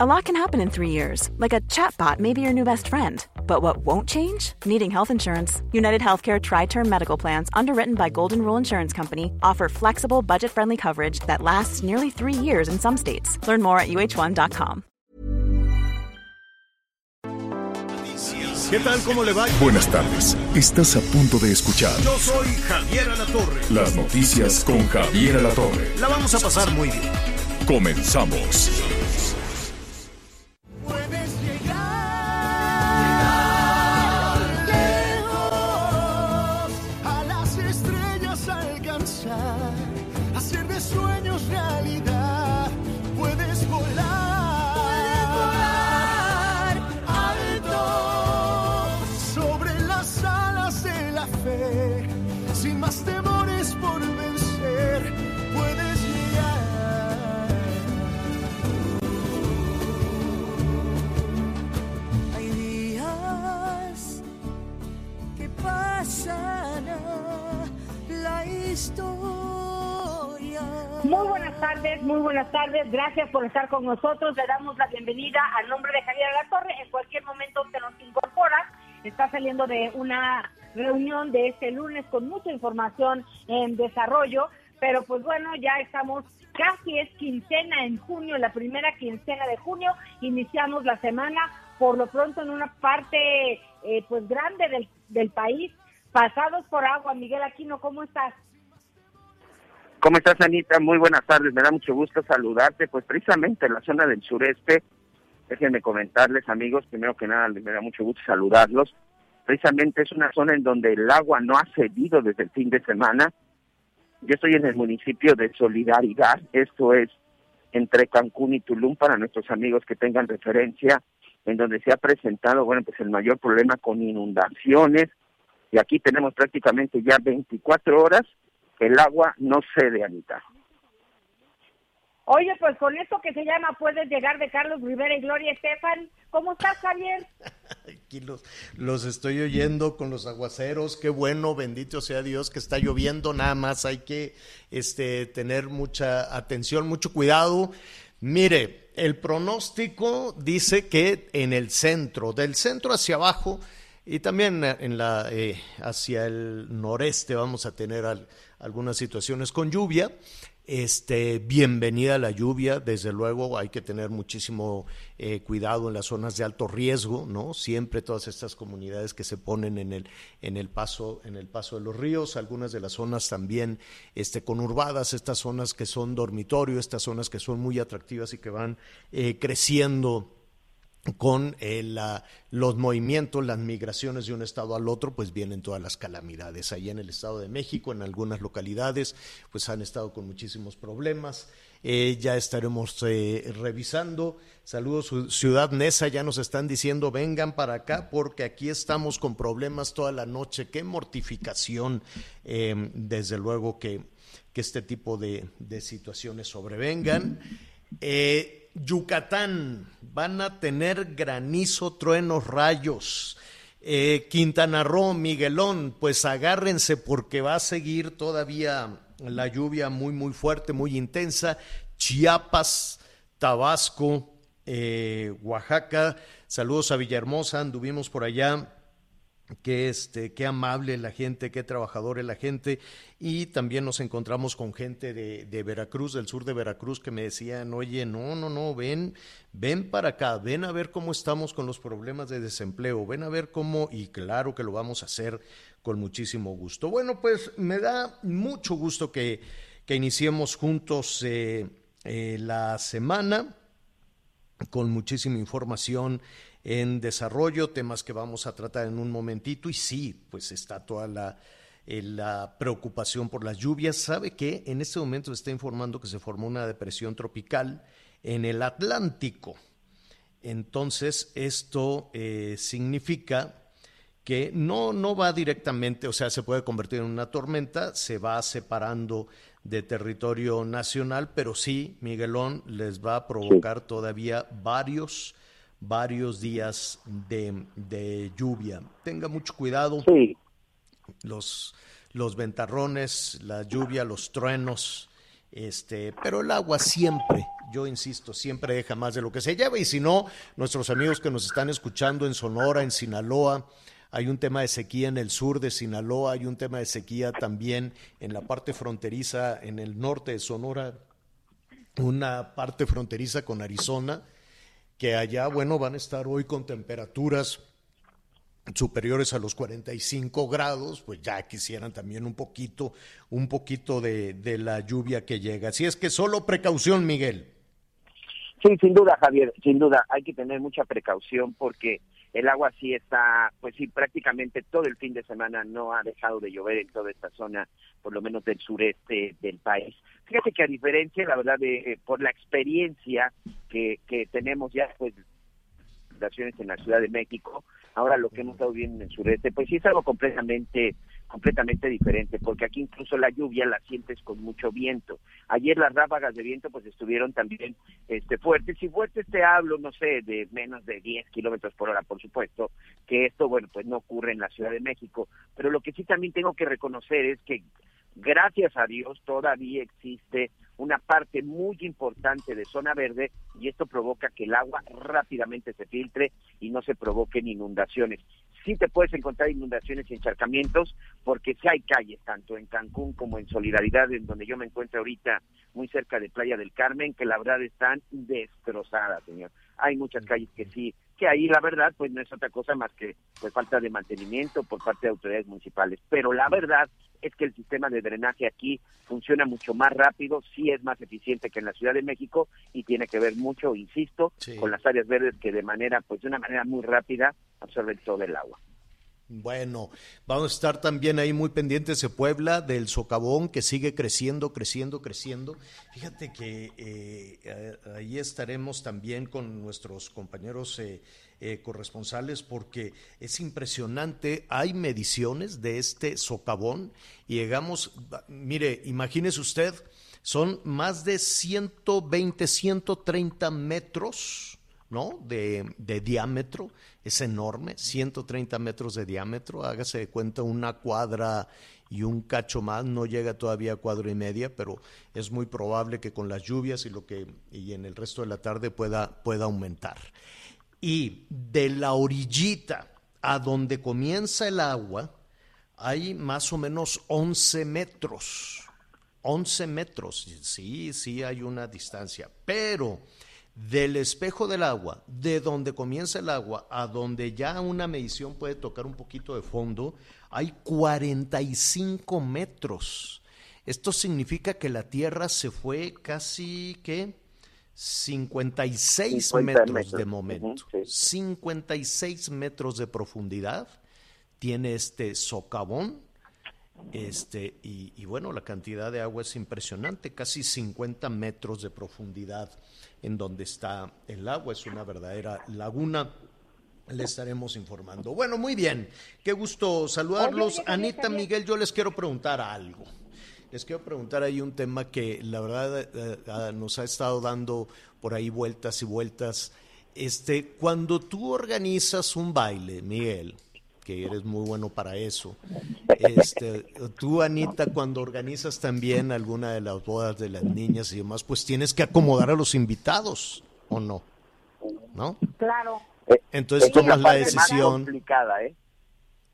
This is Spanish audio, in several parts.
A lot can happen in three years, like a chatbot may be your new best friend. But what won't change? Needing health insurance. United Healthcare Tri Term Medical Plans, underwritten by Golden Rule Insurance Company, offer flexible, budget friendly coverage that lasts nearly three years in some states. Learn more at uh1.com. ¿Qué tal? ¿Cómo le va? Buenas tardes. Estás a punto de escuchar. Yo soy Javier Alatorre. Las noticias con Javier Alatorre. La vamos a pasar muy bien. Comenzamos. Muy buenas tardes, muy buenas tardes. Gracias por estar con nosotros. Le damos la bienvenida al nombre de Javier Alatorre. En cualquier momento usted nos incorpora. Está saliendo de una reunión de este lunes con mucha información en desarrollo. Pero pues bueno, ya estamos, casi es quincena en junio, la primera quincena de junio. Iniciamos la semana, por lo pronto en una parte eh, pues grande del, del país, pasados por agua. Miguel Aquino, ¿cómo estás? ¿Cómo estás, Anita? Muy buenas tardes. Me da mucho gusto saludarte. Pues precisamente en la zona del sureste, déjenme comentarles, amigos, primero que nada, me da mucho gusto saludarlos. Precisamente es una zona en donde el agua no ha cedido desde el fin de semana. Yo estoy en el municipio de Solidaridad, esto es entre Cancún y Tulum para nuestros amigos que tengan referencia, en donde se ha presentado, bueno, pues el mayor problema con inundaciones. Y aquí tenemos prácticamente ya 24 horas el agua no cede, Anita. Oye, pues con esto que se llama Puedes llegar de Carlos Rivera y Gloria Estefan. ¿Cómo estás, Javier? Aquí los, los estoy oyendo con los aguaceros. Qué bueno, bendito sea Dios que está lloviendo. Nada más hay que este, tener mucha atención, mucho cuidado. Mire, el pronóstico dice que en el centro, del centro hacia abajo y también en la eh, hacia el noreste vamos a tener al- algunas situaciones con lluvia. Este, bienvenida la lluvia, desde luego hay que tener muchísimo eh, cuidado en las zonas de alto riesgo, ¿no? Siempre todas estas comunidades que se ponen en el, en el paso, en el paso de los ríos, algunas de las zonas también este, conurbadas, estas zonas que son dormitorio, estas zonas que son muy atractivas y que van eh, creciendo con eh, la- los movimientos, las migraciones de un estado al otro, pues vienen todas las calamidades. Allá en el Estado de México, en algunas localidades, pues han estado con muchísimos problemas. Eh, ya estaremos eh, revisando. Saludos, Ciu- Ciudad Neza, ya nos están diciendo, vengan para acá porque aquí estamos con problemas toda la noche. Qué mortificación, eh, desde luego que, que este tipo de, de situaciones sobrevengan. Eh, Yucatán, van a tener granizo, truenos, rayos. Eh, Quintana Roo, Miguelón, pues agárrense porque va a seguir todavía la lluvia muy, muy fuerte, muy intensa. Chiapas, Tabasco, eh, Oaxaca. Saludos a Villahermosa, anduvimos por allá qué este, qué amable la gente, qué trabajadora la gente. Y también nos encontramos con gente de, de Veracruz, del sur de Veracruz, que me decían, oye, no, no, no, ven, ven para acá, ven a ver cómo estamos con los problemas de desempleo, ven a ver cómo, y claro que lo vamos a hacer con muchísimo gusto. Bueno, pues me da mucho gusto que, que iniciemos juntos eh, eh, la semana con muchísima información en desarrollo, temas que vamos a tratar en un momentito y sí, pues está toda la, eh, la preocupación por las lluvias. ¿Sabe que En este momento se está informando que se formó una depresión tropical en el Atlántico. Entonces, esto eh, significa que no, no va directamente, o sea, se puede convertir en una tormenta, se va separando de territorio nacional, pero sí, Miguelón les va a provocar todavía varios, varios días de, de lluvia. Tenga mucho cuidado. Sí, Los, los ventarrones, la lluvia, los truenos, este, pero el agua siempre, yo insisto, siempre deja más de lo que se lleva y si no, nuestros amigos que nos están escuchando en Sonora, en Sinaloa, hay un tema de sequía en el sur de Sinaloa, hay un tema de sequía también en la parte fronteriza, en el norte de Sonora, una parte fronteriza con Arizona, que allá, bueno, van a estar hoy con temperaturas superiores a los 45 grados, pues ya quisieran también un poquito, un poquito de, de la lluvia que llega. Así es que solo precaución, Miguel. Sí, sin duda, Javier, sin duda, hay que tener mucha precaución porque el agua sí está, pues sí, prácticamente todo el fin de semana no ha dejado de llover en toda esta zona, por lo menos del sureste del país. Fíjate que a diferencia, la verdad, de eh, por la experiencia que, que tenemos ya, pues, en la Ciudad de México, ahora lo que hemos estado viendo en el sureste, pues sí es algo completamente completamente diferente, porque aquí incluso la lluvia la sientes con mucho viento. Ayer las ráfagas de viento pues estuvieron también este fuertes, y fuertes te hablo, no sé, de menos de 10 kilómetros por hora, por supuesto, que esto, bueno, pues no ocurre en la Ciudad de México, pero lo que sí también tengo que reconocer es que gracias a Dios todavía existe una parte muy importante de zona verde y esto provoca que el agua rápidamente se filtre y no se provoquen inundaciones. Sí te puedes encontrar inundaciones y encharcamientos porque sí hay calles, tanto en Cancún como en Solidaridad, en donde yo me encuentro ahorita muy cerca de Playa del Carmen, que la verdad están destrozadas, señor. Hay muchas calles que sí que ahí la verdad pues no es otra cosa más que pues falta de mantenimiento por parte de autoridades municipales. Pero la verdad es que el sistema de drenaje aquí funciona mucho más rápido, sí es más eficiente que en la Ciudad de México y tiene que ver mucho, insisto, con las áreas verdes que de manera pues de una manera muy rápida absorben todo el agua. Bueno, vamos a estar también ahí muy pendientes de Puebla, del socavón que sigue creciendo, creciendo, creciendo. Fíjate que eh, ahí estaremos también con nuestros compañeros eh, eh, corresponsales porque es impresionante. Hay mediciones de este socavón y llegamos, mire, imagínese usted, son más de 120, 130 metros ¿no? De, de, diámetro, es enorme, 130 metros de diámetro, hágase de cuenta una cuadra y un cacho más, no llega todavía a cuadro y media, pero es muy probable que con las lluvias y lo que y en el resto de la tarde pueda, pueda aumentar. Y de la orillita a donde comienza el agua, hay más o menos 11 metros. 11 metros, sí, sí hay una distancia, pero del espejo del agua, de donde comienza el agua a donde ya una medición puede tocar un poquito de fondo, hay 45 metros. Esto significa que la Tierra se fue casi, ¿qué? 56 metros, de momento. 56 metros de profundidad tiene este socavón. Este, y, y bueno, la cantidad de agua es impresionante, casi 50 metros de profundidad en donde está el agua. Es una verdadera laguna. Le estaremos informando. Bueno, muy bien. Qué gusto saludarlos. Anita, Miguel, yo les quiero preguntar algo. Les quiero preguntar ahí un tema que la verdad eh, eh, nos ha estado dando por ahí vueltas y vueltas. Este, cuando tú organizas un baile, Miguel, que eres muy bueno para eso. Este, tú, Anita, cuando organizas también alguna de las bodas de las niñas y demás, pues tienes que acomodar a los invitados, ¿o no? ¿No? Claro. Entonces tomas la decisión. complicada, ¿eh?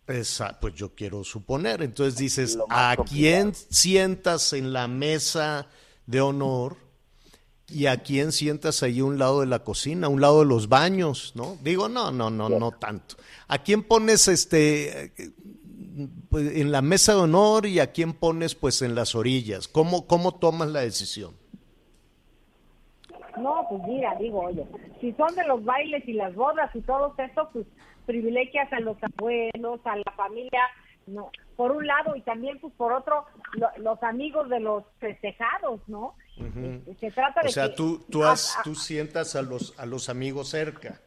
Esa, pues yo quiero suponer. Entonces dices, ¿a quién sientas en la mesa de honor? ¿Y a quién sientas ahí un lado de la cocina, un lado de los baños, no? Digo, no, no, no, no tanto. ¿A quién pones este pues, en la mesa de honor y a quién pones pues en las orillas? ¿Cómo, cómo tomas la decisión? No, pues mira, digo, oye, si son de los bailes y las bodas y todo esto, pues privilegias a los abuelos, a la familia, no, por un lado y también pues por otro los amigos de los festejados, ¿no? Se trata de o sea, tú tú, has, tú sientas a los a los amigos cerca.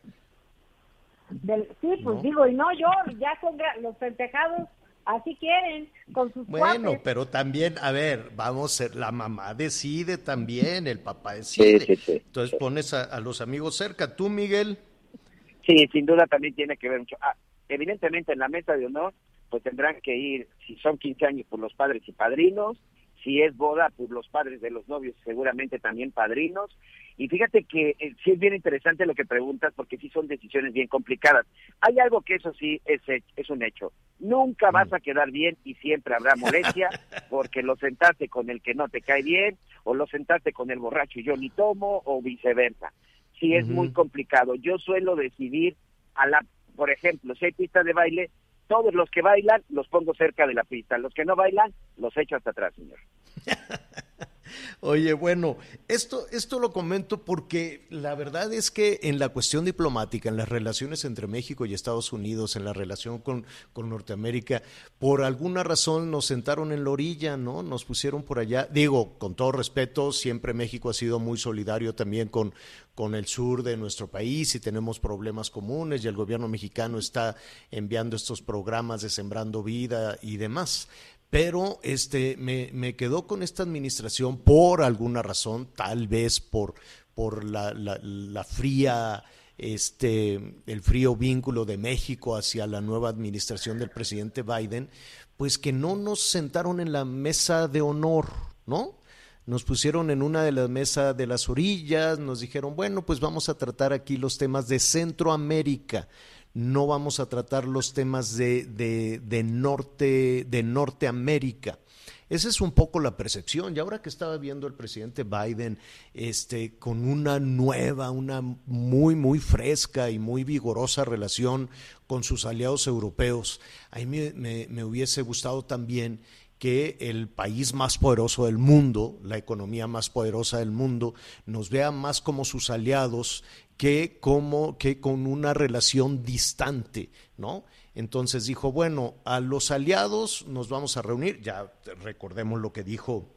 sí, pues digo, y no yo, ya son los festejados así quieren con sus Bueno, pero también, a ver, vamos, la mamá decide también, el papá decide. Entonces pones a, los amigos cerca. ¿Tú, Miguel? Sí, sin duda también tiene que ver mucho. Ah, evidentemente en la mesa de honor pues tendrán que ir, si son 15 años, por los padres y padrinos, si es boda, pues los padres de los novios seguramente también padrinos, Y fíjate que eh, sí es bien interesante lo que preguntas porque sí son decisiones bien complicadas. Hay algo que eso sí es, es un hecho. Nunca vas a quedar bien y siempre habrá molestia porque lo sentaste con el que no te cae bien o lo sentaste con el borracho y yo ni tomo o viceversa. Sí es muy complicado. Yo suelo decidir a la, por ejemplo, si hay pista de baile, todos los que bailan los pongo cerca de la pista, los que no bailan los echo hasta atrás, señor. Oye, bueno, esto, esto lo comento porque la verdad es que en la cuestión diplomática, en las relaciones entre México y Estados Unidos, en la relación con, con Norteamérica, por alguna razón nos sentaron en la orilla, ¿no? Nos pusieron por allá. Digo, con todo respeto, siempre México ha sido muy solidario también con, con el sur de nuestro país y tenemos problemas comunes y el gobierno mexicano está enviando estos programas de Sembrando Vida y demás pero este me, quedó con esta administración por alguna razón, tal vez por, por la, la, fría, este, el frío vínculo de México hacia la nueva administración del presidente Biden, pues que no nos sentaron en la mesa de honor, ¿no? Nos pusieron en una de las mesas de las orillas, nos dijeron, bueno, pues vamos a tratar aquí los temas de Centroamérica no vamos a tratar los temas de, de, norte, de Norteamérica. Esa es un poco la percepción. Y ahora que estaba viendo el presidente Biden este, con una nueva, una muy, muy fresca y muy vigorosa relación con sus aliados europeos, a mí me, me hubiese gustado también que el país más poderoso del mundo, la economía más poderosa del mundo, nos vea más como sus aliados que como que con una relación distante, ¿no? Entonces dijo, bueno, a los aliados nos vamos a reunir, ya recordemos lo que dijo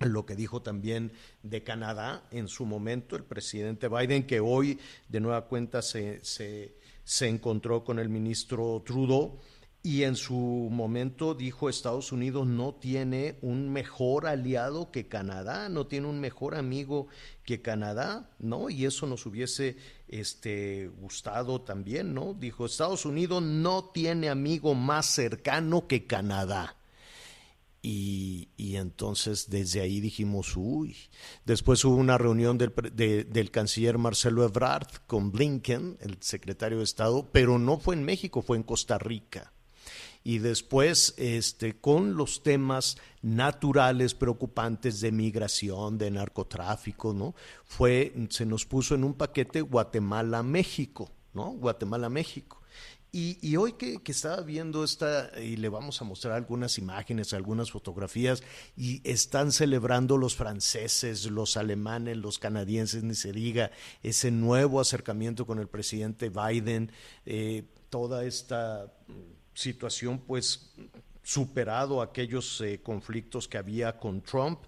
lo que dijo también de Canadá en su momento el presidente Biden, que hoy de nueva cuenta se, se, se encontró con el ministro Trudeau y en su momento dijo Estados Unidos no tiene un mejor aliado que Canadá, no tiene un mejor amigo que Canadá, ¿no? Y eso nos hubiese este, gustado también, ¿no? Dijo Estados Unidos no tiene amigo más cercano que Canadá. Y, y, entonces desde ahí dijimos, uy, después hubo una reunión del, del, canciller Marcelo Ebrard con Blinken, el secretario de Estado, pero no fue en México, fue en Costa Rica y después este, con los temas naturales preocupantes de migración, de narcotráfico, ¿no? Fue, se nos puso en un paquete Guatemala-México, ¿no? Guatemala-México. Y, y, hoy que, que, estaba viendo esta, y le vamos a mostrar algunas imágenes, algunas fotografías, y están celebrando los franceses, los alemanes, los canadienses, ni se diga, ese nuevo acercamiento con el presidente Biden, eh, toda esta situación pues superado aquellos eh, conflictos que había con Trump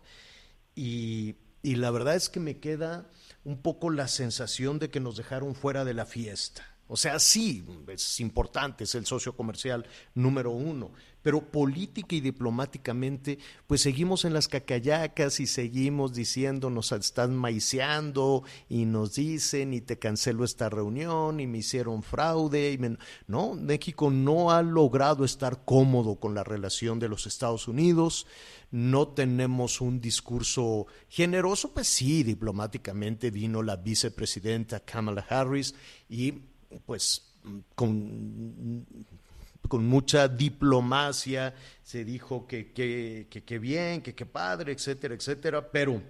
y, y la verdad es que me queda un poco la sensación de que nos dejaron fuera de la fiesta. O sea, sí, es importante, es el socio comercial número uno, pero política y diplomáticamente, pues seguimos en las cacayacas y seguimos diciendo, nos están maiceando y nos dicen y te cancelo esta reunión y me hicieron fraude. Y No, México no ha logrado estar cómodo con la relación de los Estados Unidos, no tenemos un discurso generoso, pues sí, diplomáticamente vino la vicepresidenta Kamala Harris y pues con con mucha diplomacia, se dijo que qué que, bien, que qué padre, etcétera, etcétera, pero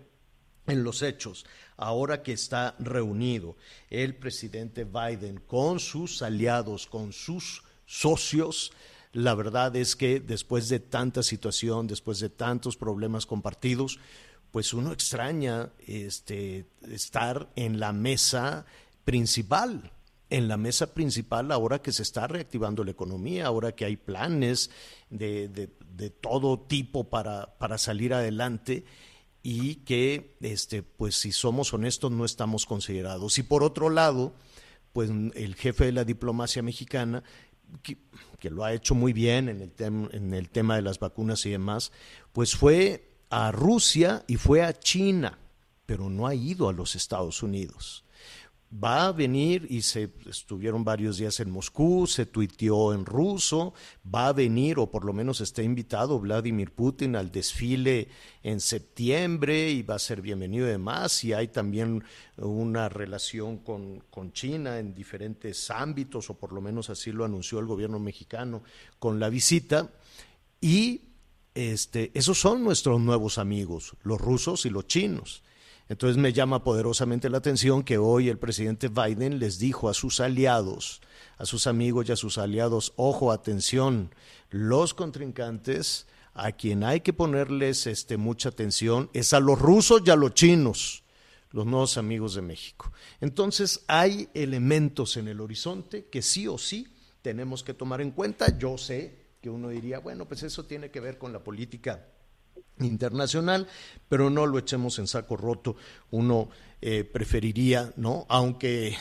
en los hechos, ahora que está reunido el presidente Biden con sus aliados, con sus socios, la verdad es que después de tanta situación, después de tantos problemas compartidos, pues uno extraña este, estar en la mesa principal en la mesa principal ahora que se está reactivando la economía, ahora que hay planes de, todo tipo para, salir adelante y que, este, pues si somos honestos, no estamos considerados. Y por otro lado, pues el jefe de la diplomacia mexicana, que, lo ha hecho muy bien en el, en el tema de las vacunas y demás, pues fue a Rusia y fue a China, pero no ha ido a los Estados Unidos va a venir y se estuvieron varios días en Moscú, se tuiteó en ruso, va a venir o por lo menos está invitado Vladimir Putin al desfile en septiembre y va a ser bienvenido además y hay también una relación con, con China en diferentes ámbitos o por lo menos así lo anunció el gobierno mexicano con la visita y este, esos son nuestros nuevos amigos, los rusos y los chinos. Entonces me llama poderosamente la atención que hoy el presidente Biden les dijo a sus aliados, a sus amigos y a sus aliados, ojo, atención, los contrincantes a quien hay que ponerles este, mucha atención es a los rusos y a los chinos, los nuevos amigos de México. Entonces hay elementos en el horizonte que sí o sí tenemos que tomar en cuenta. Yo sé que uno diría, bueno, pues eso tiene que ver con la política internacional, pero no lo echemos en saco roto. Uno eh, preferiría, ¿no? Aunque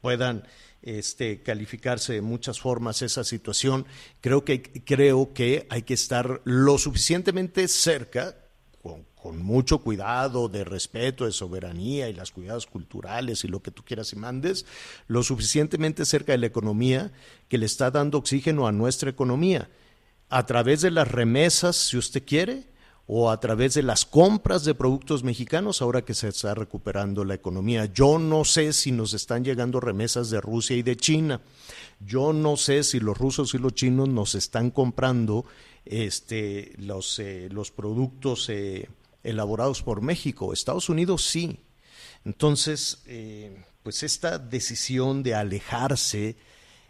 puedan este, calificarse de muchas formas esa situación, creo que, creo que hay que estar lo suficientemente cerca, con, con mucho cuidado, de respeto, de soberanía y las cuidados culturales y lo que tú quieras y mandes, lo suficientemente cerca de la economía que le está dando oxígeno a nuestra economía, a través de las remesas, si usted quiere, o a través de las compras de productos mexicanos ahora que se está recuperando la economía. Yo no sé si nos están llegando remesas de Rusia y de China. Yo no sé si los rusos y los chinos nos están comprando este, los, eh, los productos eh, elaborados por México. Estados Unidos sí. Entonces, eh, pues esta decisión de alejarse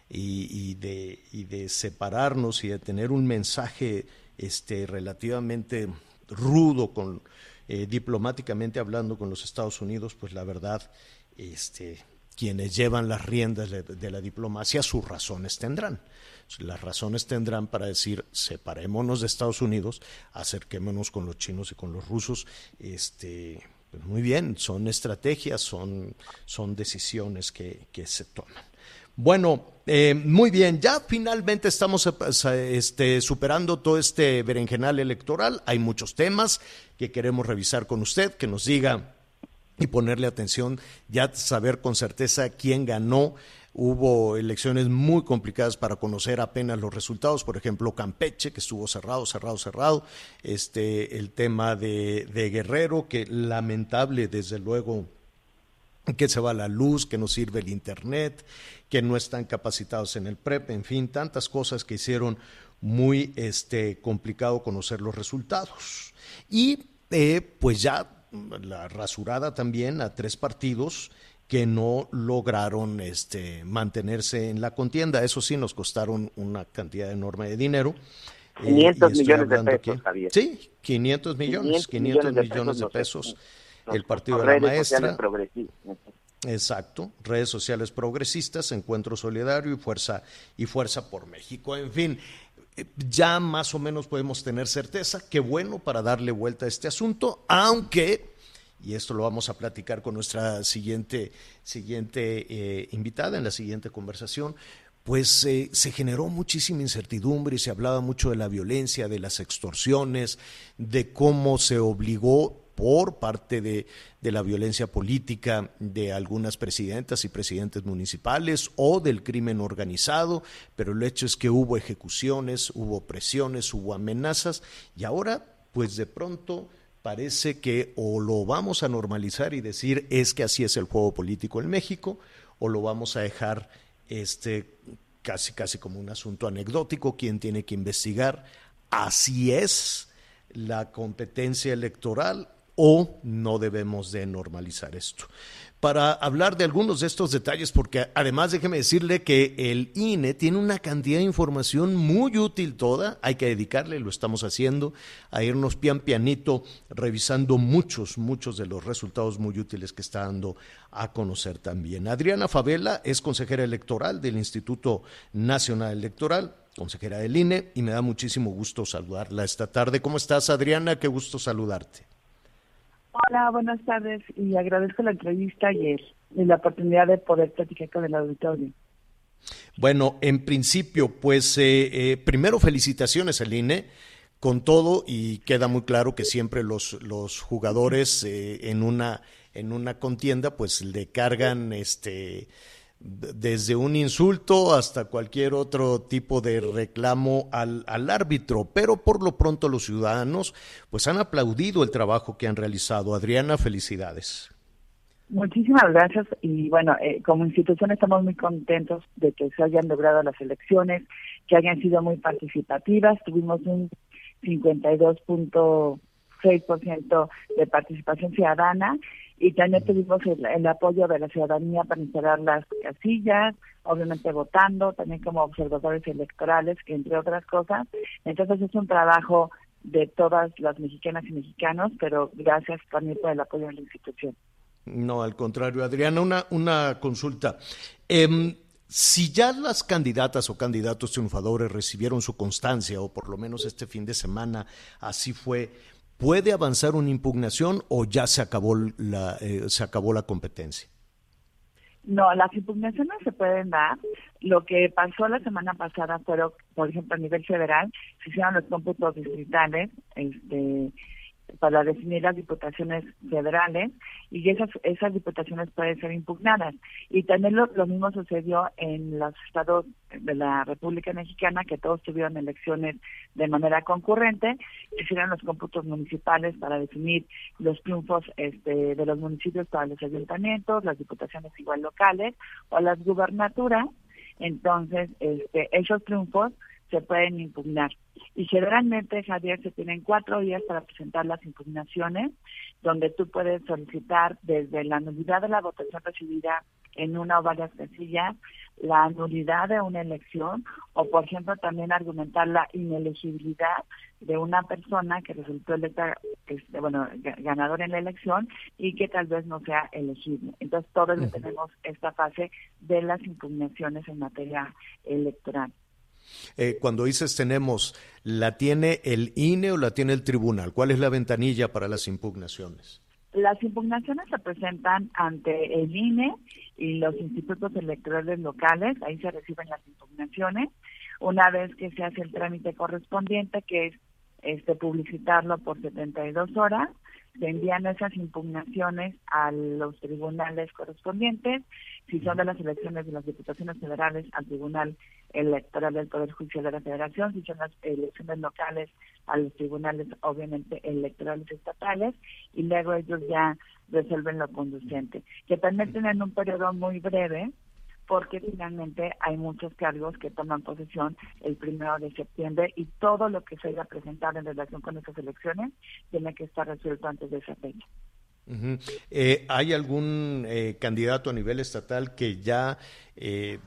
y, de, y de separarnos y de tener un mensaje este, relativamente rudo con eh, diplomáticamente hablando con los Estados Unidos, pues la verdad, este, quienes llevan las riendas de, la diplomacia, sus razones tendrán. Las razones tendrán para decir separémonos de Estados Unidos, acerquémonos con los chinos y con los rusos. Este, pues muy bien, son estrategias, son, decisiones que se toman. Bueno, eh, muy bien, ya finalmente estamos eh, este, superando todo este berenjenal electoral. Hay muchos temas que queremos revisar con usted, que nos diga y ponerle atención, ya saber con certeza quién ganó. Hubo elecciones muy complicadas para conocer apenas los resultados, por ejemplo, Campeche, que estuvo cerrado, cerrado, cerrado. Este, el tema de, de Guerrero, que lamentable, desde luego, que se va la luz, que no sirve el Internet, que no están capacitados en el PREP, en fin, tantas cosas que hicieron muy este, complicado conocer los resultados. Y eh, pues ya la rasurada también a tres partidos que no lograron este, mantenerse en la contienda. Eso sí, nos costaron una cantidad enorme de dinero. 500 eh, millones de pesos, Javier. Sí, 500 millones, 500, millones, de pesos el Partido de la Maestra. Exacto, redes sociales progresistas, Encuentro Solidario y Fuerza y Fuerza por México. En fin, eh, ya más o menos podemos tener certeza. Qué bueno para darle vuelta a este asunto, aunque y esto lo vamos a platicar con nuestra siguiente siguiente eh, invitada en la siguiente conversación. Pues eh, se generó muchísima incertidumbre y se hablaba mucho de la violencia, de las extorsiones, de cómo se obligó por parte de, la violencia política de algunas presidentas y presidentes municipales o del crimen organizado, pero el hecho es que hubo ejecuciones, hubo presiones, hubo amenazas y ahora, pues de pronto parece que o lo vamos a normalizar y decir es que así es el juego político en México, o lo vamos a dejar este casi casi como un asunto anecdótico, quien tiene que investigar, así es la competencia electoral o no debemos de normalizar esto. Para hablar de algunos de estos detalles, porque además déjeme decirle que el INE tiene una cantidad de información muy útil toda, hay que dedicarle, lo estamos haciendo, a irnos pian pianito revisando muchos, muchos de los resultados muy útiles que está dando a conocer también. Adriana Favela es consejera electoral del Instituto Nacional Electoral, consejera del INE, y me da muchísimo gusto saludarla esta tarde. ¿Cómo estás, Adriana? Qué gusto saludarte. Hola, buenas tardes y agradezco la entrevista y la oportunidad de poder platicar con el auditorio. Bueno, en principio, pues eh, eh, primero felicitaciones al INE con todo y queda muy claro que siempre los, los jugadores eh, en una en una contienda, pues le cargan este desde un insulto hasta cualquier otro tipo de reclamo al, al, árbitro, pero por lo pronto los ciudadanos pues han aplaudido el trabajo que han realizado. Adriana, felicidades. Muchísimas gracias y bueno, eh, como institución estamos muy contentos de que se hayan logrado las elecciones, que hayan sido muy participativas. Tuvimos un 52.6% de participación ciudadana y también tuvimos el, apoyo de la ciudadanía para instalar las casillas, obviamente votando, también como observadores electorales, entre otras cosas. Entonces es un trabajo de todas las mexicanas y mexicanos, pero gracias también por el apoyo de la institución. No, al contrario, Adriana, una, una consulta. Eh, si ya las candidatas o candidatos triunfadores recibieron su constancia, o por lo menos este fin de semana así fue, ¿puede avanzar una impugnación o ya se acabó la, eh, se acabó la competencia? No, las impugnaciones se pueden dar. Lo que pasó la semana pasada fueron, por ejemplo, a nivel federal, se hicieron los cómputos distritales, este, para definir las diputaciones federales y esas esas diputaciones pueden ser impugnadas. Y también lo, mismo sucedió en los estados de la República Mexicana, que todos tuvieron elecciones de manera concurrente, hicieron los cómputos municipales para definir los triunfos este, de los municipios para los ayuntamientos, las diputaciones igual locales o las gubernaturas. Entonces, este, esos triunfos se pueden impugnar. Y generalmente, Javier, se tienen cuatro días para presentar las impugnaciones, donde tú puedes solicitar desde la nulidad de la votación recibida en una o varias casillas, la nulidad de una elección, o por ejemplo también argumentar la inelegibilidad de una persona que resultó electa, este, bueno, ganador en la elección y que tal vez no sea elegible. Entonces todos tenemos esta fase de las impugnaciones en materia electoral. Eh, cuando dices tenemos, ¿la tiene el INE o la tiene el tribunal? ¿Cuál es la ventanilla para las impugnaciones? Las impugnaciones se presentan ante el INE y los institutos electorales locales, ahí se reciben las impugnaciones. Una vez que se hace el trámite correspondiente, que es este publicitarlo por 72 horas, se envían esas impugnaciones a los tribunales correspondientes, si son de las elecciones de las diputaciones federales al Tribunal Electoral del Poder Judicial de la Federación, si son las elecciones locales a los tribunales obviamente electorales estatales. Y luego ellos ya resuelven lo conducente, que también tienen un periodo muy breve porque finalmente hay muchos cargos que toman posesión el primero de septiembre y todo lo que se haya presentado en relación con esas elecciones tiene que estar resuelto antes de esa fecha. Eh, ¿Hay algún eh, candidato a nivel estatal que ya eh,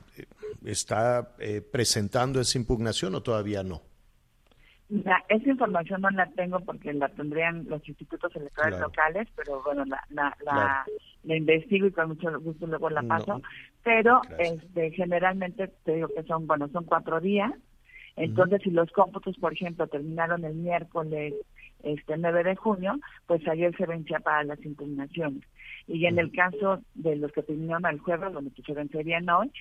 está presentando esa impugnación o todavía no? Esa información no la tengo porque la tendrían los institutos electorales locales, pero bueno, la, la, investigo y con mucho gusto luego la paso. pero este generalmente te digo que son, bueno, son cuatro días. Entonces, si los cómputos, por ejemplo, terminaron el miércoles este 9 de junio, pues ayer se vencía para las impugnaciones. Y en el caso de los que terminaron el jueves, donde se vencerían hoy,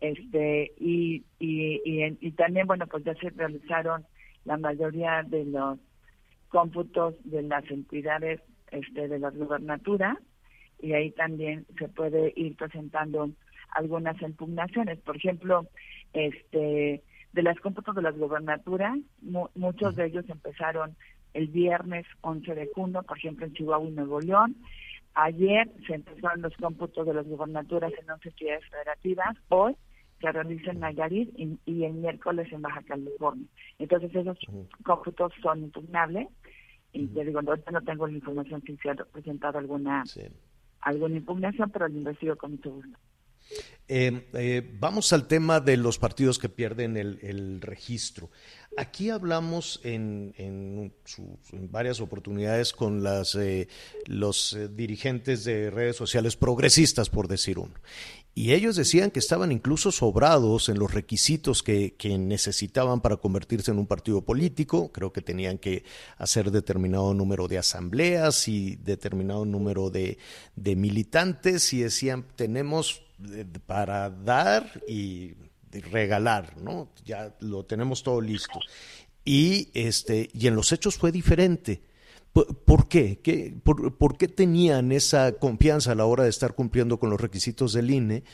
este y, y, y, y también, bueno, pues ya se realizaron la mayoría de los cómputos de las entidades este, de las gubernaturas y ahí también se puede ir presentando algunas impugnaciones. Por ejemplo, este de las cómputos de las gubernaturas, muchos de ellos empezaron el viernes 11 de junio, por ejemplo, en Chihuahua y Nuevo León. Ayer se empezaron los cómputos de las gubernaturas en 11 ciudades federativas. Hoy se realiza en Nayarit y, el miércoles en Baja California. Entonces esos cómputos son impugnables y te digo, ahorita no tengo la información si se ha presentado alguna, alguna impugnación, pero lo investigo con mucho gusto. Eh, eh, vamos al tema de los partidos que pierden el, registro. Aquí hablamos en, en, varias oportunidades con las, eh, los dirigentes de redes sociales progresistas, por decir uno. Y ellos decían que estaban incluso sobrados en los requisitos que, que, necesitaban para convertirse en un partido político. Creo que tenían que hacer determinado número de asambleas y determinado número de, de militantes y decían, tenemos para dar y regalar, ¿no? Ya lo tenemos todo listo. Y este y en los hechos fue diferente ¿Por, qué? ¿Qué por, qué tenían esa confianza a la hora de estar cumpliendo con los requisitos del INE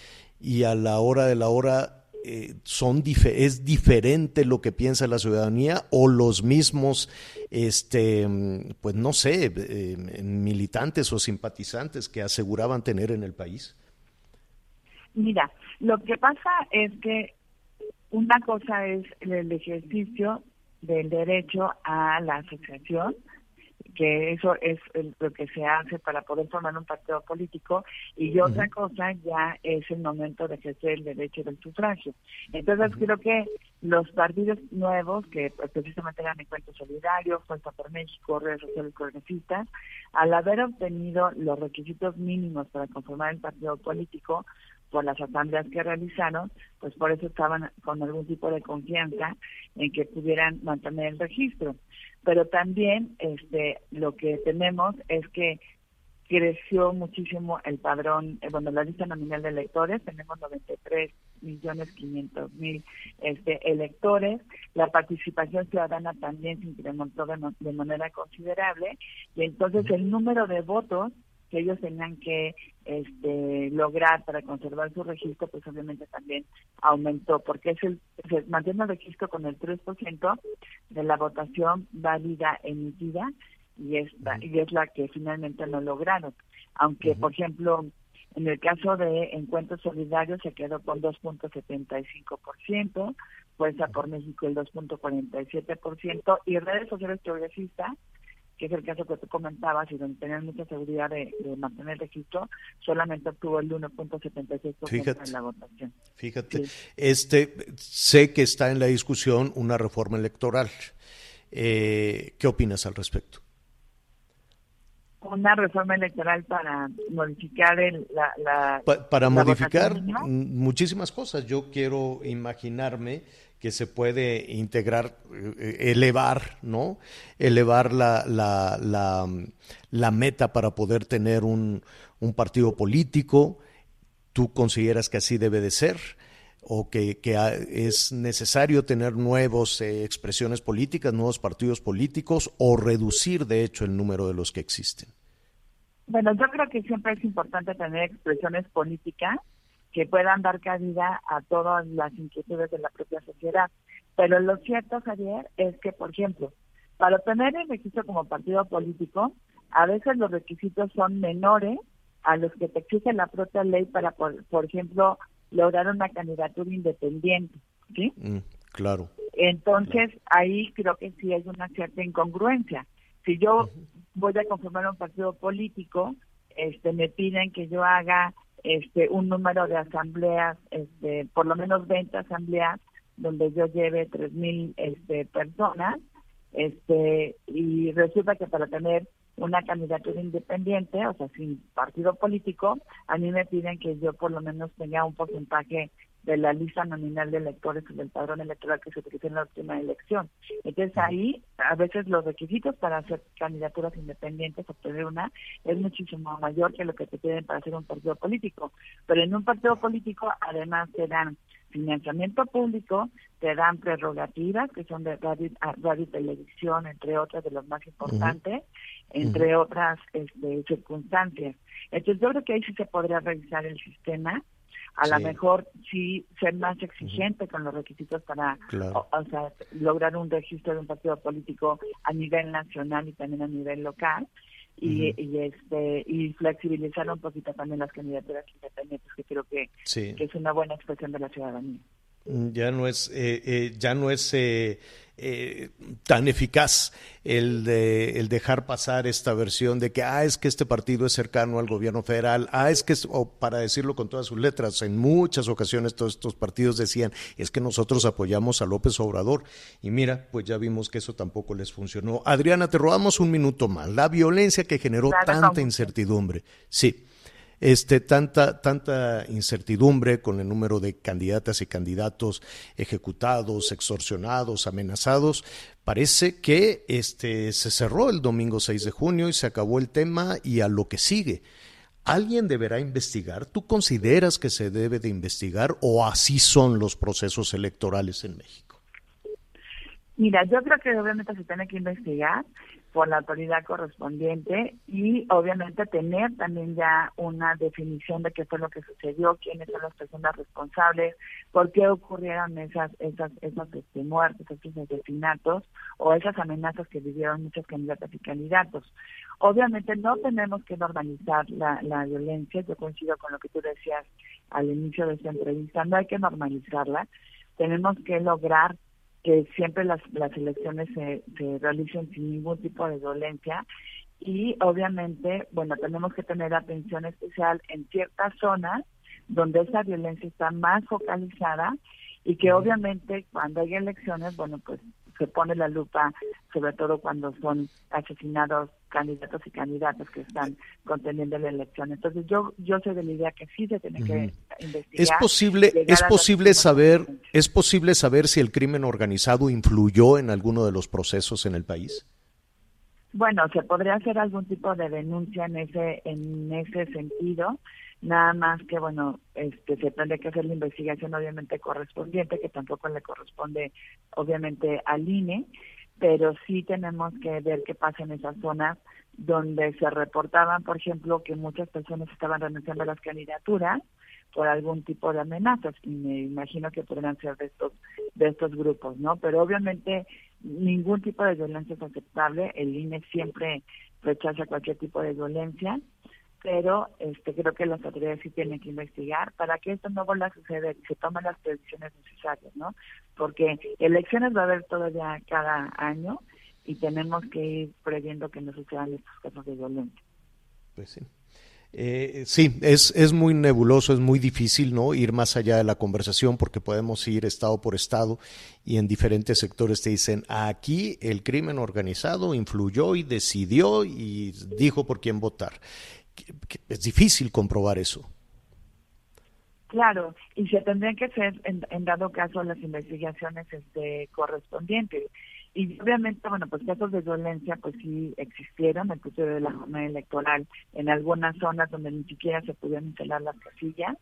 y a la hora de la hora eh, son es diferente lo que piensa la ciudadanía o los mismos, este, pues no sé, eh, militantes o simpatizantes que aseguraban tener en el país? Mira, lo que pasa es que una cosa es el ejercicio del derecho a la asociación, que eso es lo que se hace para poder formar un partido político y otra cosa ya es el momento de ejercer el derecho del sufragio. Entonces creo que los partidos nuevos, que precisamente eran Encuentro Solidario, Fuerza por México, Redes Sociales Progresistas, al haber obtenido los requisitos mínimos para conformar el partido político, por las asambleas que realizaron, pues por eso estaban con algún tipo de confianza en que pudieran mantener el registro. Pero también este lo que tenemos es que creció muchísimo el padrón, eh, bueno, la lista nominal de electores, tenemos 93 millones 500 mil este, electores, la participación ciudadana también se incrementó de, de manera considerable y entonces el número de votos que ellos tenían que este, lograr para conservar su registro, pues obviamente también aumentó, porque es el, se mantiene el registro con el 3% de la votación válida emitida y es, y es la que finalmente no lograron. Aunque, por ejemplo, en el caso de Encuentros Solidarios se quedó con 2.75%, Fuerza por México el 2.47% y Redes Sociales Progresistas que es el caso que tú comentabas y donde tenían mucha seguridad de, mantener el registro, solamente obtuvo el 1.76% en la votación. Fíjate, este, sé que está en la discusión una reforma electoral. Eh, ¿Qué opinas al respecto? una reforma electoral para modificar el, la, para modificar muchísimas cosas. Yo quiero imaginarme que se puede integrar, eh, elevar, ¿no? Elevar la, la, la, meta para poder tener un, un, partido político. ¿Tú consideras que así debe de ser? ¿O que, que es necesario tener nuevas eh, expresiones políticas, nuevos partidos políticos, o reducir, de hecho, el número de los que existen? Bueno, yo creo que siempre es importante tener expresiones políticas que puedan dar cabida a todas las inquietudes de la propia sociedad. Pero lo cierto, Javier, es que, por ejemplo, para obtener el registro como partido político, a veces los requisitos son menores a los que te exige la propia ley para, por, por ejemplo, lograr una candidatura independiente. ¿sí? Mm, claro. Entonces, ahí creo que sí hay una cierta incongruencia. Si yo voy a conformar un partido político, este, me piden que yo haga este un número de asambleas, este, por lo menos 20 asambleas donde yo lleve 3000 este personas, este y resulta que para tener una candidatura independiente, o sea, sin partido político, a mí me piden que yo por lo menos tenga un porcentaje de la lista nominal de electores del padrón electoral que se utilizó en la última elección. Entonces ahí a veces los requisitos para hacer candidaturas independientes, obtener una, es muchísimo mayor que lo que te piden para hacer un partido político. Pero en un partido político además te dan financiamiento público, te dan prerrogativas que son de radio, y televisión, entre otras de los más importantes, entre otras este, circunstancias. Entonces yo creo que ahí sí se podría revisar el sistema a lo mejor sí ser más exigente con los requisitos para o, sea, lograr un registro de un partido político a nivel nacional y también a nivel local y, y este y flexibilizar un poquito también las candidaturas independientes que creo que, que es una buena expresión de la ciudadanía. Mm, ya no es eh, eh, ya no es eh, eh, tan eficaz el de el dejar pasar esta versión de que ah es que este partido es cercano al gobierno federal ah es que o para decirlo con todas sus letras en muchas ocasiones todos estos partidos decían es que nosotros apoyamos a López Obrador. Y mira pues ya vimos que eso tampoco les funcionó. Adriana te robamos un minuto más. La violencia que generó tanta incertidumbre. Sí este, tanta, tanta incertidumbre con el número de candidatas y candidatos ejecutados, extorsionados, amenazados. Parece que este, se cerró el domingo 6 de junio y se acabó el tema y a lo que sigue. ¿Alguien deberá investigar? ¿Tú consideras que se debe de investigar o así son los procesos electorales en México? Mira, yo creo que obviamente se tiene que investigar, por la autoridad correspondiente y obviamente tener también ya una definición de qué fue lo que sucedió, quiénes son las personas responsables, por qué ocurrieron esas esas esas este, muertes, esos asesinatos o esas amenazas que vivieron muchos candidatos y candidatos. Obviamente no tenemos que normalizar la, la violencia, yo coincido con lo que tú decías al inicio de esta entrevista, no hay que normalizarla, tenemos que lograr que siempre las, las elecciones se, se realicen sin ningún tipo de violencia y obviamente, bueno, tenemos que tener atención especial en ciertas zonas donde esa violencia está más focalizada y que obviamente cuando hay elecciones, bueno, pues se pone la lupa, sobre todo cuando son asesinados candidatos y candidatas que están conteniendo la elección. Entonces yo yo soy de la idea que sí se tiene que investigar. Es posible es posible saber es posible saber si el crimen organizado influyó en alguno de los procesos en el país. Bueno, se podría hacer algún tipo de denuncia en ese en ese sentido nada más que bueno este se tendría que hacer la investigación obviamente correspondiente que tampoco le corresponde obviamente al INE pero sí tenemos que ver qué pasa en esas zonas donde se reportaban por ejemplo que muchas personas estaban renunciando a las candidaturas por algún tipo de amenazas y me imagino que podrían ser de estos de estos grupos no pero obviamente ningún tipo de violencia es aceptable el INE siempre rechaza cualquier tipo de violencia pero este creo que las autoridades sí tienen que investigar para que esto no vuelva a suceder y se tomen las previsiones necesarias, ¿no? Porque elecciones va a haber todavía cada año y tenemos que ir previendo que no sucedan estos casos de violencia. Pues sí. Eh, sí, es, es muy nebuloso, es muy difícil no ir más allá de la conversación porque podemos ir estado por estado y en diferentes sectores te dicen aquí el crimen organizado influyó y decidió y dijo por quién votar es difícil comprobar eso. Claro, y se tendrían que hacer, en, dado caso, las investigaciones este, correspondientes. Y obviamente, bueno, pues casos de violencia, pues sí existieron, el curso de la jornada electoral, en algunas zonas donde ni siquiera se pudieron instalar las casillas,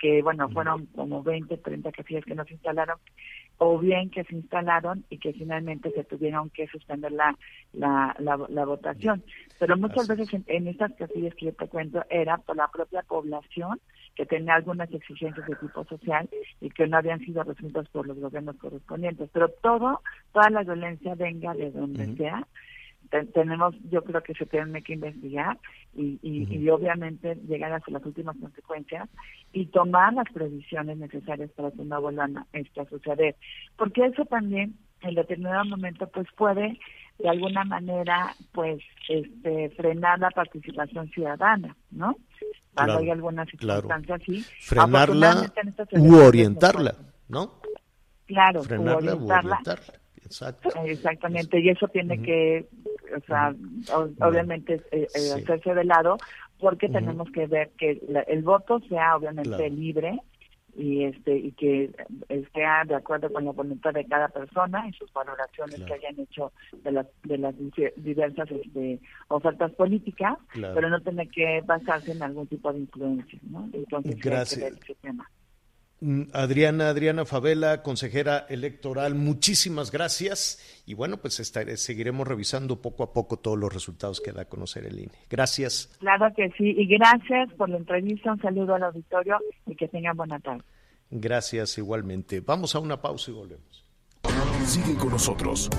que bueno, fueron como 20, 30 casillas que no se instalaron, o bien que se instalaron y que finalmente se tuvieron que suspender la, la, la, votación. Pero muchas veces en, estas casillas que yo te cuento era por la propia población que tenía algunas exigencias de tipo social y que no habían sido resueltas por los gobiernos correspondientes. Pero todo, toda la violencia venga de donde sea, tenemos, yo creo que se tiene que investigar y, y, obviamente llegar hasta las últimas consecuencias y tomar las previsiones necesarias para que no vuelvan a, este, a suceder. Porque eso también en determinado momento pues puede de alguna manera pues este frenar la participación ciudadana, ¿no? Cuando hay algunas circunstancias así. Frenarla u orientarla, ¿no? Claro, frenarla u orientarla. Exactamente, y eso tiene que, o sea, obviamente eh, eh, hacerse de lado porque tenemos que ver que el voto sea obviamente libre y este y que esté de acuerdo con la voluntad de cada persona y sus valoraciones que hayan hecho de las de las diversas este, ofertas políticas, pero no tiene que basarse en algún tipo de influencia, ¿no? Entonces, Gracias. tema. Mm, Adriana, Adriana Favela, consejera electoral, muchísimas gracias. Y bueno, pues seguiremos revisando poco a poco todos los resultados que da a conocer el INE. Gracias. Claro que sí, y gracias por la entrevista. Un saludo al auditorio y que tengan buena tarde. Gracias igualmente. Vamos a una pausa y volvemos. Sigue con nosotros.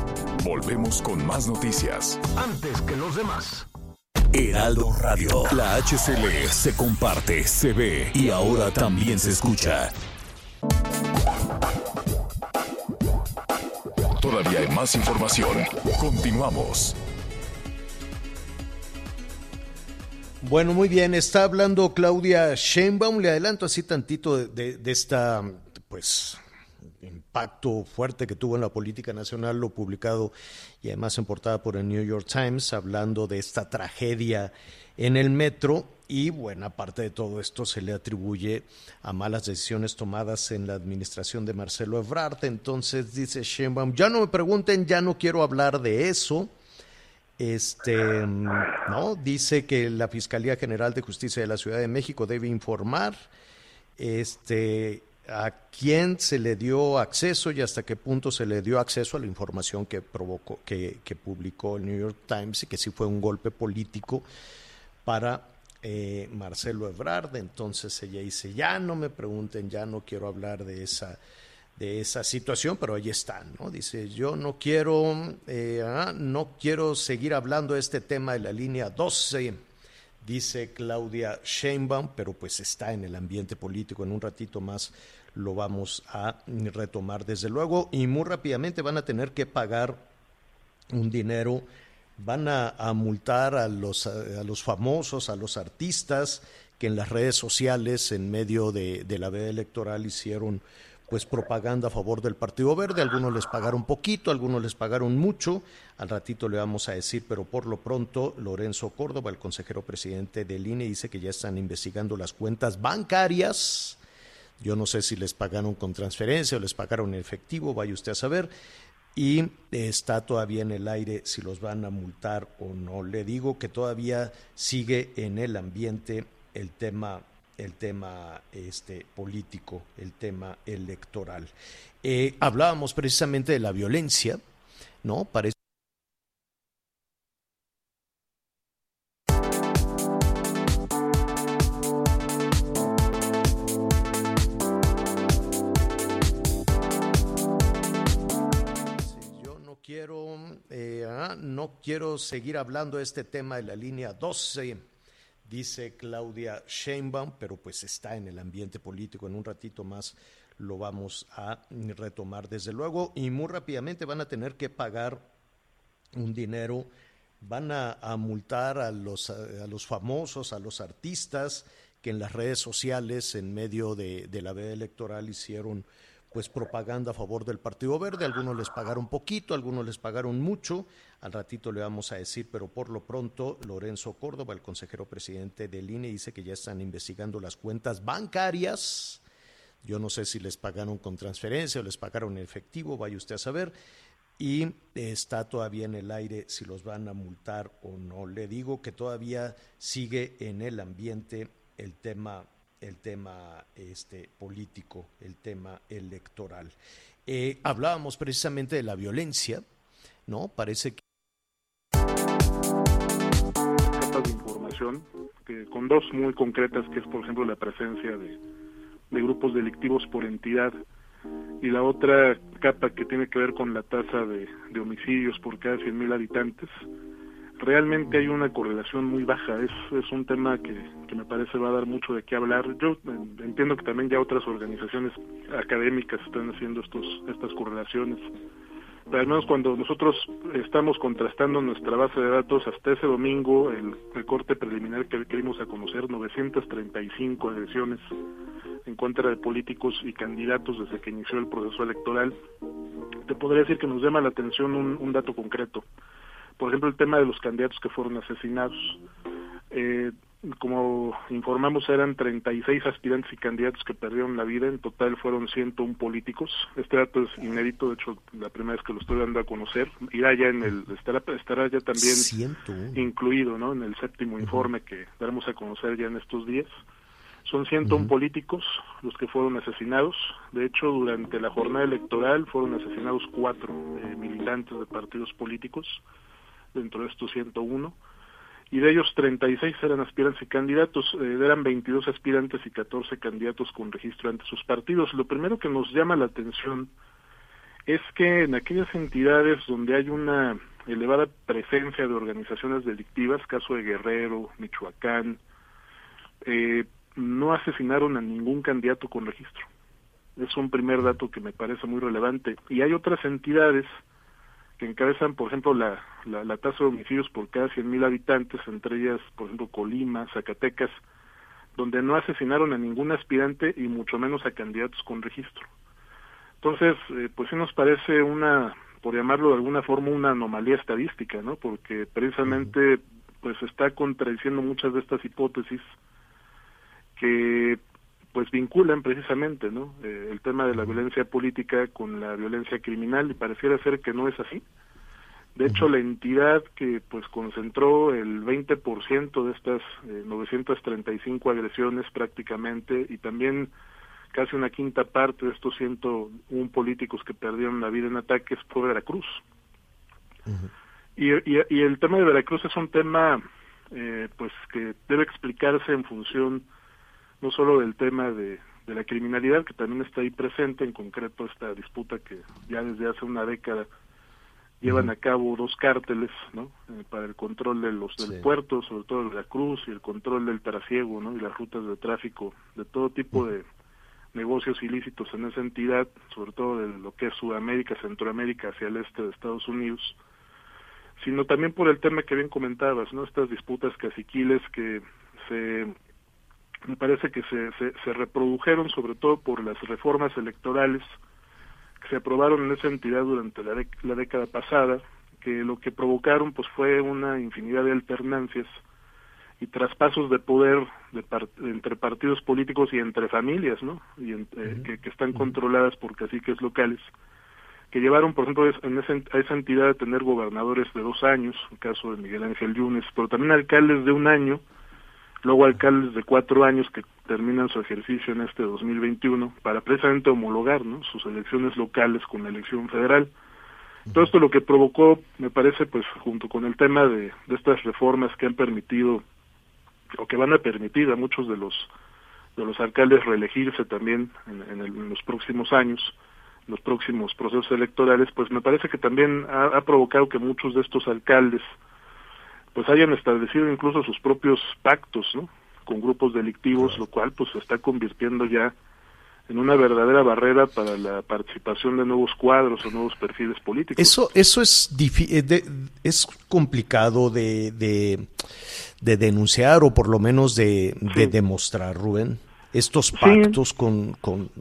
Volvemos con más noticias. Antes que los demás. Heraldo Radio. La HCL se comparte, se ve y ahora también se escucha. Todavía hay más información. Continuamos. Bueno, muy bien. Está hablando Claudia Sheinbaum. Le adelanto así tantito de, de esta, pues, impacto fuerte que tuvo en la política nacional, lo publicado y además en portada por el New York Times, hablando de esta tragedia en el metro. Y buena parte de todo esto se le atribuye a malas decisiones tomadas en la administración de Marcelo Ebrard. Entonces dice Sheinbaum, ya no me pregunten, ya no quiero hablar de eso. Este, no, dice que la Fiscalía General de Justicia de la Ciudad de México debe informar este a quién se le dio acceso y hasta qué punto se le dio acceso a la información que provocó, que, publicó el New York Times y que sí fue un golpe político para eh, Marcelo Ebrard. Entonces ella dice, ya no me pregunten, ya no quiero hablar de esa de esa situación, pero ahí están, ¿no? Dice, yo no quiero, eh, ah, no quiero seguir hablando de este tema de la línea 12 dice Claudia Sheinbaum, pero pues está en el ambiente político. En un ratito más lo vamos a retomar, desde luego, y muy rápidamente van a tener que pagar un dinero, van a, multar a los, a, los famosos, a los artistas que en las redes sociales, en medio de, de la veda electoral, hicieron pues propaganda a favor del Partido Verde, algunos les pagaron poquito, algunos les pagaron mucho, al ratito le vamos a decir, pero por lo pronto Lorenzo Córdoba, el consejero presidente del INE, dice que ya están investigando las cuentas bancarias, yo no sé si les pagaron con transferencia o les pagaron en efectivo, vaya usted a saber, y está todavía en el aire si los van a multar o no. Le digo que todavía sigue en el ambiente el tema el tema este, político, el tema electoral. Eh, hablábamos precisamente de la violencia, ¿no? Parece quiero seguir hablando de este tema de la línea 12 dice Claudia Sheinbaum, pero pues está en el ambiente político. En un ratito más lo vamos a retomar desde luego. Y muy rápidamente van a tener que pagar un dinero, van a, multar a los, a, los famosos, a los artistas que en las redes sociales en medio de, de la veda electoral hicieron pues propaganda a favor del Partido Verde, algunos les pagaron poquito, algunos les pagaron mucho, al ratito le vamos a decir, pero por lo pronto Lorenzo Córdoba, el consejero presidente del INE, dice que ya están investigando las cuentas bancarias. Yo no sé si les pagaron con transferencia o les pagaron en efectivo, vaya usted a saber. Y está todavía en el aire si los van a multar o no. Le digo que todavía sigue en el ambiente el tema el tema este, político, el tema electoral. Eh, hablábamos precisamente de la violencia, ¿no? Parece que... de información, que, con dos muy concretas, que es por ejemplo la presencia de, grupos delictivos por entidad, y la otra capa que tiene que ver con la tasa de, homicidios por cada 100.000 habitantes, realmente hay una correlación muy baja. Es, es un tema que, que me parece va a dar mucho de qué hablar. Yo entiendo que también ya otras organizaciones académicas están haciendo estos, estas correlaciones. Al menos cuando nosotros estamos contrastando nuestra base de datos, hasta ese domingo, el recorte preliminar que queremos a conocer, 935 agresiones en contra de políticos y candidatos desde que inició el proceso electoral, te podría decir que nos llama la atención un, un dato concreto por ejemplo, el tema de los candidatos que fueron asesinados. Eh, como informamos, eran 36 aspirantes y candidatos que perdieron la vida, en total fueron 101 políticos. Este dato es inédito, de hecho, la primera vez que lo estoy dando a conocer. Irá ya en el, estará, estará ya también incluido ¿no? en el séptimo informe que daremos a conocer ya en estos días. Son 101 políticos los que fueron asesinados. De hecho, durante la jornada electoral fueron asesinados cuatro eh, militantes de partidos políticos dentro de estos 101, y de ellos 36 eran aspirantes y candidatos, eh, eran 22 aspirantes y 14 candidatos con registro ante sus partidos. Lo primero que nos llama la atención es que en aquellas entidades donde hay una elevada presencia de organizaciones delictivas, caso de Guerrero, Michoacán, eh, no asesinaron a ningún candidato con registro. Es un primer dato que me parece muy relevante. Y hay otras entidades que encabezan, por ejemplo, la, la, tasa de homicidios por cada 100.000 habitantes, entre ellas, por ejemplo, Colima, Zacatecas, donde no asesinaron a ningún aspirante y mucho menos a candidatos con registro. Entonces, eh, pues sí nos parece una, por llamarlo de alguna forma, una anomalía estadística, ¿no? Porque precisamente, pues está contradiciendo muchas de estas hipótesis que pues vinculan precisamente ¿no? Eh, el tema de la violencia política con la violencia criminal y pareciera ser que no es así. De hecho, la entidad que pues concentró el 20% de estas 935 eh, agresiones prácticamente y también casi una quinta parte de estos 101 políticos que perdieron la vida en ataques fue Veracruz. y, y, el tema de Veracruz es un tema eh, pues que debe explicarse en función no solo del tema de, de la criminalidad que también está ahí presente, en concreto esta disputa que ya desde hace una década llevan a cabo dos cárteles ¿no? Eh, para el control de los del puerto, sobre todo de la cruz y el control del trasiego ¿no? y las rutas de tráfico de todo tipo de negocios ilícitos en esa entidad, sobre todo de lo que es Sudamérica, Centroamérica hacia el este de Estados Unidos, sino también por el tema que bien comentabas, ¿no? Estas disputas caciquiles que se me parece que se, se, se reprodujeron sobre todo por las reformas electorales que se aprobaron en esa entidad durante la, la década pasada, que lo que provocaron pues fue una infinidad de alternancias y traspasos de poder de entre partidos políticos y entre familias, ¿no? Y eh, que, que, están controladas por caciques locales, que llevaron, por ejemplo, en esa, a esa entidad a tener gobernadores de dos años, el caso de Miguel Ángel Yunes, pero también alcaldes de un año, luego alcaldes de cuatro años que terminan su ejercicio en este 2021 para precisamente homologar ¿no? sus elecciones locales con la elección federal. Todo esto lo que provocó, me parece, pues junto con el tema de, estas reformas que han permitido o que van a permitir a muchos de los de los alcaldes reelegirse también en, en, los próximos años, los próximos procesos electorales, pues me parece que también ha provocado que muchos de estos alcaldes pues hayan establecido incluso sus propios pactos, ¿no? Con grupos delictivos, lo cual pues se está convirtiendo ya en una verdadera barrera para la participación de nuevos cuadros o nuevos perfiles políticos. Eso, eso es, eh, es complicado de, de, de, denunciar o por lo menos de, de demostrar, Rubén, estos pactos con, con,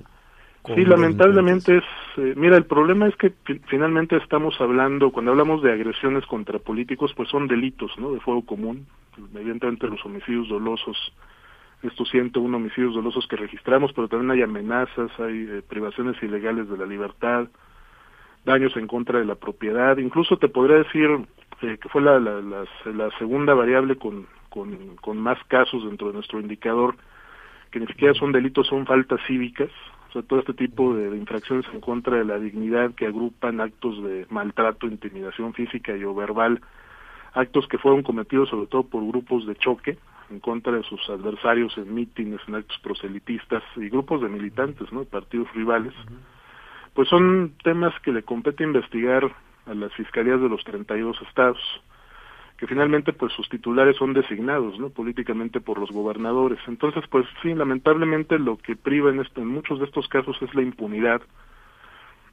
Sí, lamentablemente es, eh, mira, el problema es que finalmente estamos hablando, cuando hablamos de agresiones contra políticos, pues son delitos, ¿no? De fuego común, evidentemente los homicidios dolosos, estos 101 homicidios dolosos que registramos, pero también hay amenazas, hay eh, privaciones ilegales de la libertad, daños en contra de la propiedad, incluso te podría decir eh, que fue la, la, la, la segunda variable con, con, con más casos dentro de nuestro indicador, que ni siquiera son delitos, son faltas cívicas, o sea, todo este tipo de, infracciones en contra de la dignidad que agrupan actos de maltrato, intimidación física y o verbal, actos que fueron cometidos sobre todo por grupos de choque en contra de sus adversarios en mítines, en actos proselitistas y grupos de militantes, ¿no? partidos rivales, pues son temas que le compete investigar a las fiscalías de los 32 estados que finalmente pues sus titulares son designados no políticamente por los gobernadores. Entonces pues sí lamentablemente lo que priva en esto en muchos de estos casos es la impunidad.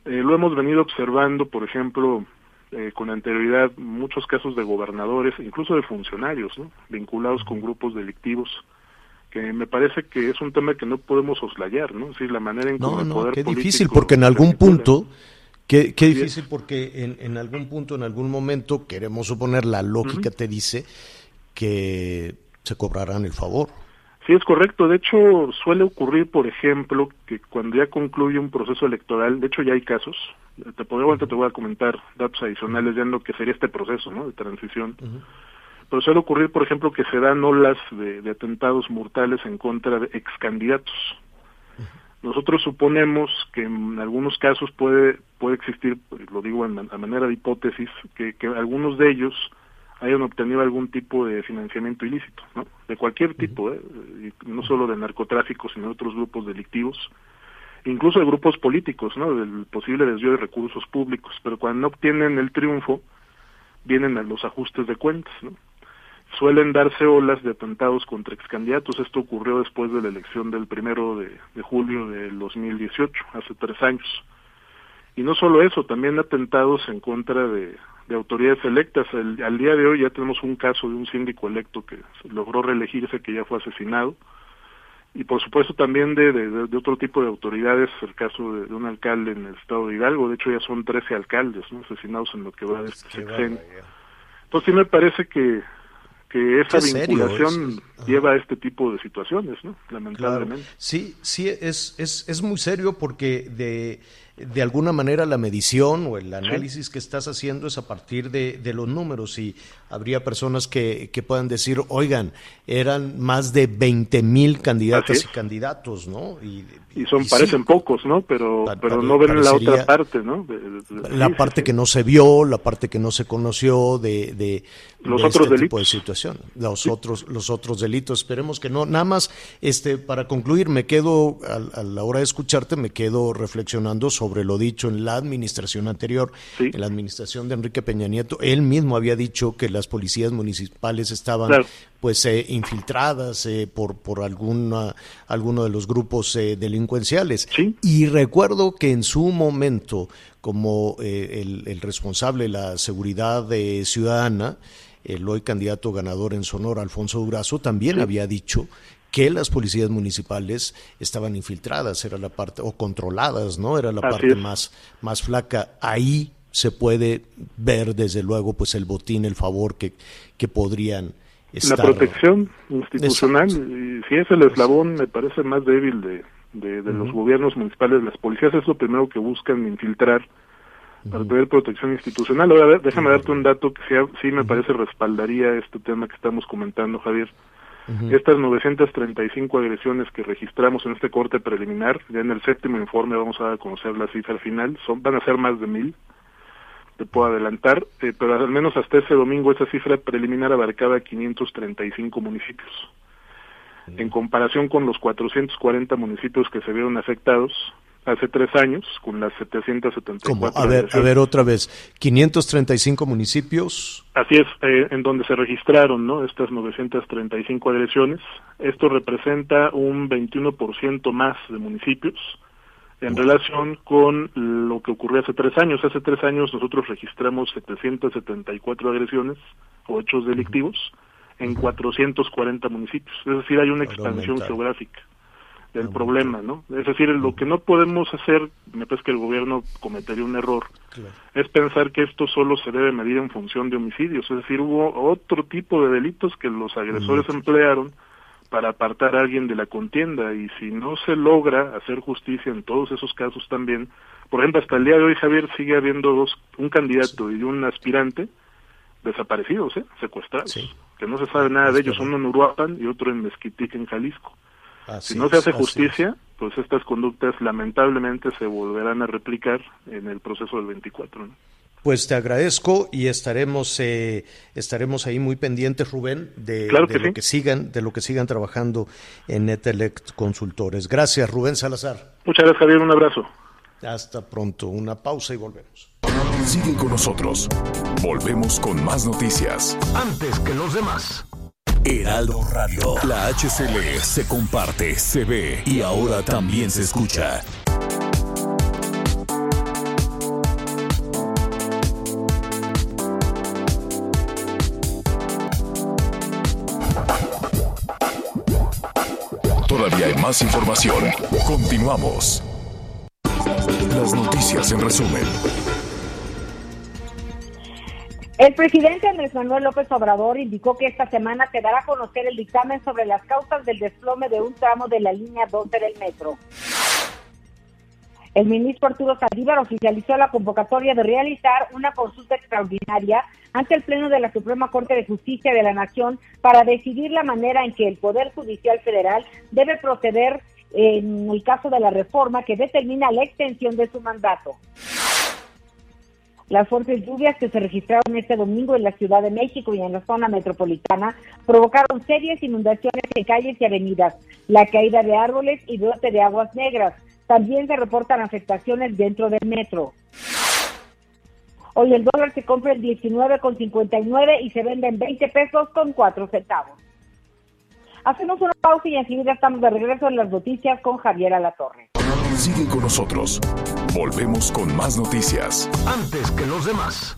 Eh, lo hemos venido observando por ejemplo eh, con anterioridad muchos casos de gobernadores incluso de funcionarios ¿no? vinculados con grupos delictivos que me parece que es un tema que no podemos soslayar no es decir la manera en que no, el no, poder qué político difícil porque en algún punto Qué, qué difícil porque en, en, algún punto, en algún momento, queremos suponer, la lógica te dice que se cobrarán el favor. Sí, es correcto. De hecho, suele ocurrir, por ejemplo, que cuando ya concluye un proceso electoral, de hecho ya hay casos, te podría, te voy a comentar datos adicionales ya en lo que sería este proceso ¿no? de transición, uh -huh. pero suele ocurrir, por ejemplo, que se dan olas de, de atentados mortales en contra de ex candidatos. Nosotros suponemos que en algunos casos puede puede existir, lo digo en, a manera de hipótesis, que, que, algunos de ellos hayan obtenido algún tipo de financiamiento ilícito, ¿no? De cualquier tipo, ¿eh? no solo de narcotráfico, sino de otros grupos delictivos, incluso de grupos políticos, ¿no? Del posible desvío de recursos públicos, pero cuando no obtienen el triunfo, vienen a los ajustes de cuentas, ¿no? Suelen darse olas de atentados contra ex candidatos. Esto ocurrió después de la elección del primero de, de, julio del 2018, hace tres años. Y no solo eso, también atentados en contra de, de autoridades electas. El, al día de hoy ya tenemos un caso de un síndico electo que logró reelegirse, que ya fue asesinado. Y por supuesto también de, de, de otro tipo de autoridades, el caso de, un alcalde en el estado de Hidalgo. De hecho ya son 13 alcaldes ¿no? asesinados en lo que va de este sexenio. Entonces sí me parece que que esa vinculación es? lleva a este tipo de situaciones, ¿no? Lamentablemente. Claro. Sí, sí, es, es, es muy serio porque de de alguna manera la medición o el análisis que estás haciendo es a partir de, de, los números y habría personas que, que puedan decir, oigan, eran más de 20 mil candidatas y candidatos, ¿no? Y, y son, parecen pocos, ¿no? Pero, pero no ven la otra parte, ¿no? la parte que no se vio, la parte que no se conoció de, de, los otros este delitos. tipo de situación, los otros, los otros delitos. Esperemos que no. Nada más, este, para concluir, me quedo, a, a la hora de escucharte, me quedo reflexionando sobre lo dicho en la administración anterior, Sí. en la administración de Enrique Peña Nieto. Él mismo había dicho que las policías municipales estaban Claro. Pues eh, infiltradas eh, por por alguna alguno de los grupos eh, delincuenciales Sí. y recuerdo que en su momento como eh, el, el responsable de la seguridad eh, ciudadana el hoy candidato ganador en Sonora Alfonso Durazo también había dicho que las policías municipales estaban infiltradas, era la parte, o controladas, ¿no? Era la Así parte es. más, más flaca. Ahí se puede ver, desde luego, pues el botín, el favor que, que podrían La protección institucional, y si es el eslabón, me parece más débil de, de, de los gobiernos municipales. Las policías es lo primero que buscan infiltrar para tener protección institucional. Ahora, déjame darte un dato que sí, sí me parece respaldaría este tema que estamos comentando, Javier. Estas 935 agresiones que registramos en este corte preliminar, ya en el séptimo informe vamos a conocer la cifra final, son van a ser más de mil, te puedo adelantar, eh, pero al menos hasta ese domingo esa cifra preliminar abarcaba 535 municipios. En comparación con los 440 municipios que se vieron afectados hace tres años, con las 774 Como, a ver, a ver otra vez, 535 municipios. Así es, eh, en donde se registraron ¿no? estas 935 agresiones. Esto representa un 21% más de municipios en relación con lo que ocurrió hace tres años. Hace tres años nosotros registramos 774 agresiones o hechos delictivos en 440 municipios. Es decir, hay una expansión geográfica del problema, ¿no? Es decir, lo que no podemos hacer, me parece que el gobierno cometería un error, es pensar que esto solo se debe medir en función de homicidios, es decir, hubo otro tipo de delitos que los agresores emplearon para apartar a alguien de la contienda y si no se logra hacer justicia en todos esos casos también, por ejemplo, hasta el día de hoy Javier sigue habiendo dos, un candidato y un aspirante desaparecidos, ¿eh? secuestrados, Sí. que no se sabe nada de ellos, uno en Uruapan y otro en Mezquitic, en Jalisco. Así Si no se hace justicia, pues estas conductas lamentablemente se volverán a replicar en el proceso del 24. ¿no? Pues te agradezco y estaremos eh, estaremos ahí muy pendientes, Rubén, de, Claro de que lo sí. que sigan de lo que sigan trabajando en Netelect Consultores. Gracias, Rubén Salazar. Muchas gracias, Javier. Un abrazo. Hasta pronto. Una pausa y volvemos. Sigue con nosotros. Volvemos con más noticias. Antes que los demás. Heraldo Radio. La HCL se comparte, se ve y ahora también se escucha. Más información. Continuamos. Las noticias en resumen. El presidente Andrés Manuel López Obrador indicó que esta semana se dará a conocer el dictamen sobre las causas del desplome de un tramo de la línea 12 del metro. El ministro Arturo Saldívar oficializó la convocatoria de realizar una consulta extraordinaria ante el Pleno de la Suprema Corte de Justicia de la Nación para decidir la manera en que el Poder Judicial Federal debe proceder en el caso de la reforma que determina la extensión de su mandato. Las fuertes lluvias que se registraron este domingo en la Ciudad de México y en la zona metropolitana provocaron serias inundaciones en calles y avenidas, la caída de árboles y brote de aguas negras. También se reportan afectaciones dentro del metro. Hoy el dólar se compra en 19,59 y se vende en 20 pesos con 4 centavos. Hacemos una pausa y enseguida estamos de regreso en las noticias con Javier Alatorre. Sigue con nosotros. Volvemos con más noticias. Antes que los demás.